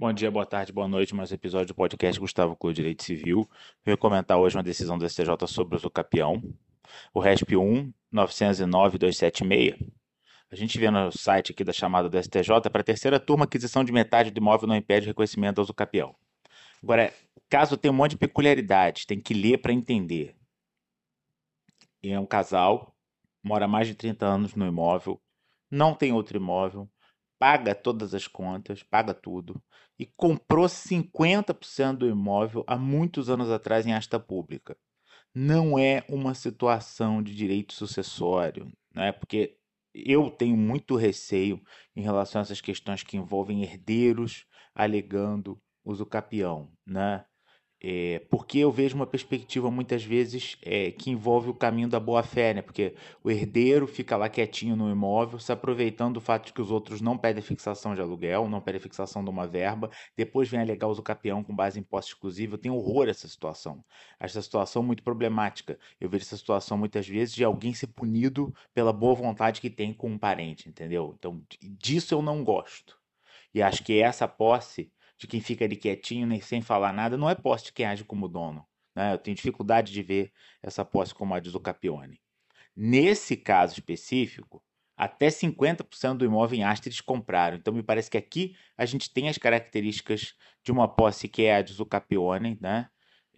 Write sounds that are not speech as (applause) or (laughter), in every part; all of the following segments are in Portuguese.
Bom dia, boa tarde, boa noite. Mais um episódio do podcast Gustavo Clô Direito Civil. Venho comentar hoje uma decisão do STJ sobre o usucapião, o RESP 1 909-276. A gente vê no site aqui da chamada do STJ para a terceira turma, aquisição de metade do imóvel não impede reconhecimento do usucapião. Agora, caso tem um monte de peculiaridades, tem que ler para entender. E é um casal, mora mais de 30 anos no imóvel, não tem outro imóvel, paga todas as contas, paga tudo, e comprou 50% do imóvel há muitos anos atrás em asta pública. Não é uma situação de direito sucessório, né? porque eu tenho muito receio em relação a essas questões que envolvem herdeiros alegando uso capião, né? É, porque eu vejo uma perspectiva muitas vezes é, que envolve o caminho da boa-fé, né? Porque o herdeiro fica lá quietinho no imóvel, se aproveitando do fato de que os outros não pedem fixação de aluguel, não pedem fixação de uma verba, depois vem alegar uso capião com base em posse exclusiva. Eu tenho horror a essa situação. Essa situação muito problemática. Eu vejo essa situação muitas vezes de alguém ser punido pela boa vontade que tem com um parente, entendeu? Então, disso eu não gosto. E acho que essa posse de quem fica ali quietinho, nem sem falar nada, não é posse de quem age como dono. Né? Eu tenho dificuldade de ver essa posse como a de Zucapione. Nesse caso específico, até 50% do imóvel em eles compraram. Então, me parece que aqui a gente tem as características de uma posse que é a de Zucapione, né?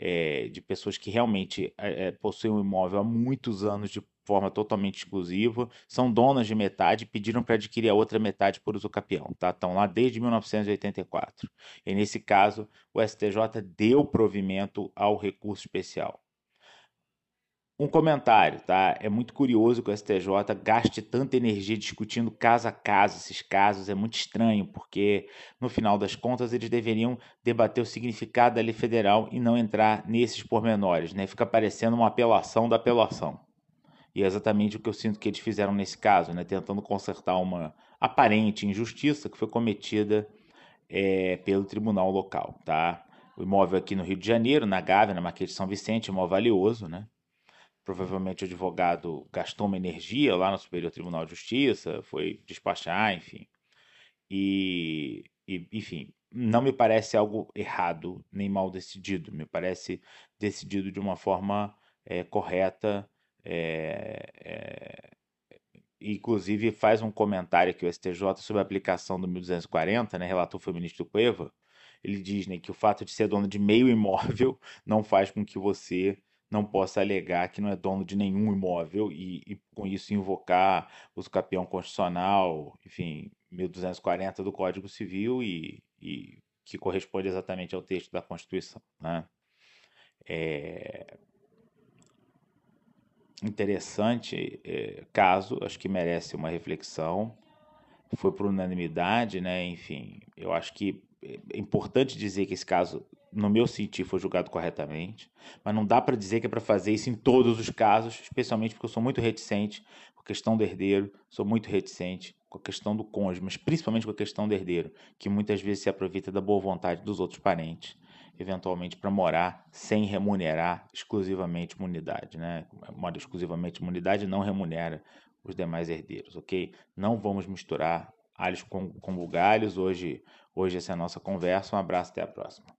É, de pessoas que realmente é, possuem um imóvel há muitos anos de forma totalmente exclusiva, são donas de metade e pediram para adquirir a outra metade por usucapião, tá? Estão lá desde 1984. E nesse caso, o STJ deu provimento ao recurso especial. Um comentário, tá? É muito curioso que o STJ gaste tanta energia discutindo caso a caso esses casos. É muito estranho, porque no final das contas eles deveriam debater o significado da lei federal e não entrar nesses pormenores, né? Fica parecendo uma apelação da apelação. E é exatamente o que eu sinto que eles fizeram nesse caso, né? tentando consertar uma aparente injustiça que foi cometida é, pelo tribunal local. Tá? O imóvel aqui no Rio de Janeiro, na Gávea, na Marquês de São Vicente, é um imóvel valioso. Né? Provavelmente o advogado gastou uma energia lá no Superior Tribunal de Justiça, foi despachar, enfim. E, e enfim, não me parece algo errado nem mal decidido, me parece decidido de uma forma é, correta é, é, inclusive faz um comentário aqui o STJ sobre a aplicação do 1240, né, relator foi o ministro Cueva, ele diz né, que o fato de ser dono de meio imóvel (laughs) não faz com que você não possa alegar que não é dono de nenhum imóvel e, e com isso invocar o capião constitucional, enfim, 1240 do Código Civil e, e que corresponde exatamente ao texto da Constituição. Né? É, interessante é, caso, acho que merece uma reflexão. Foi por unanimidade, né? Enfim, eu acho que é importante dizer que esse caso, no meu sentido, foi julgado corretamente, mas não dá para dizer que é para fazer isso em todos os casos, especialmente porque eu sou muito reticente com a questão do herdeiro, sou muito reticente com a questão do cônjuge, mas principalmente com a questão do herdeiro, que muitas vezes se aproveita da boa vontade dos outros parentes eventualmente para morar sem remunerar exclusivamente imunidade, né? Mora exclusivamente imunidade não remunera os demais herdeiros, ok? Não vamos misturar alhos com, com bugalhos. Hoje, hoje essa é a nossa conversa. Um abraço, até a próxima.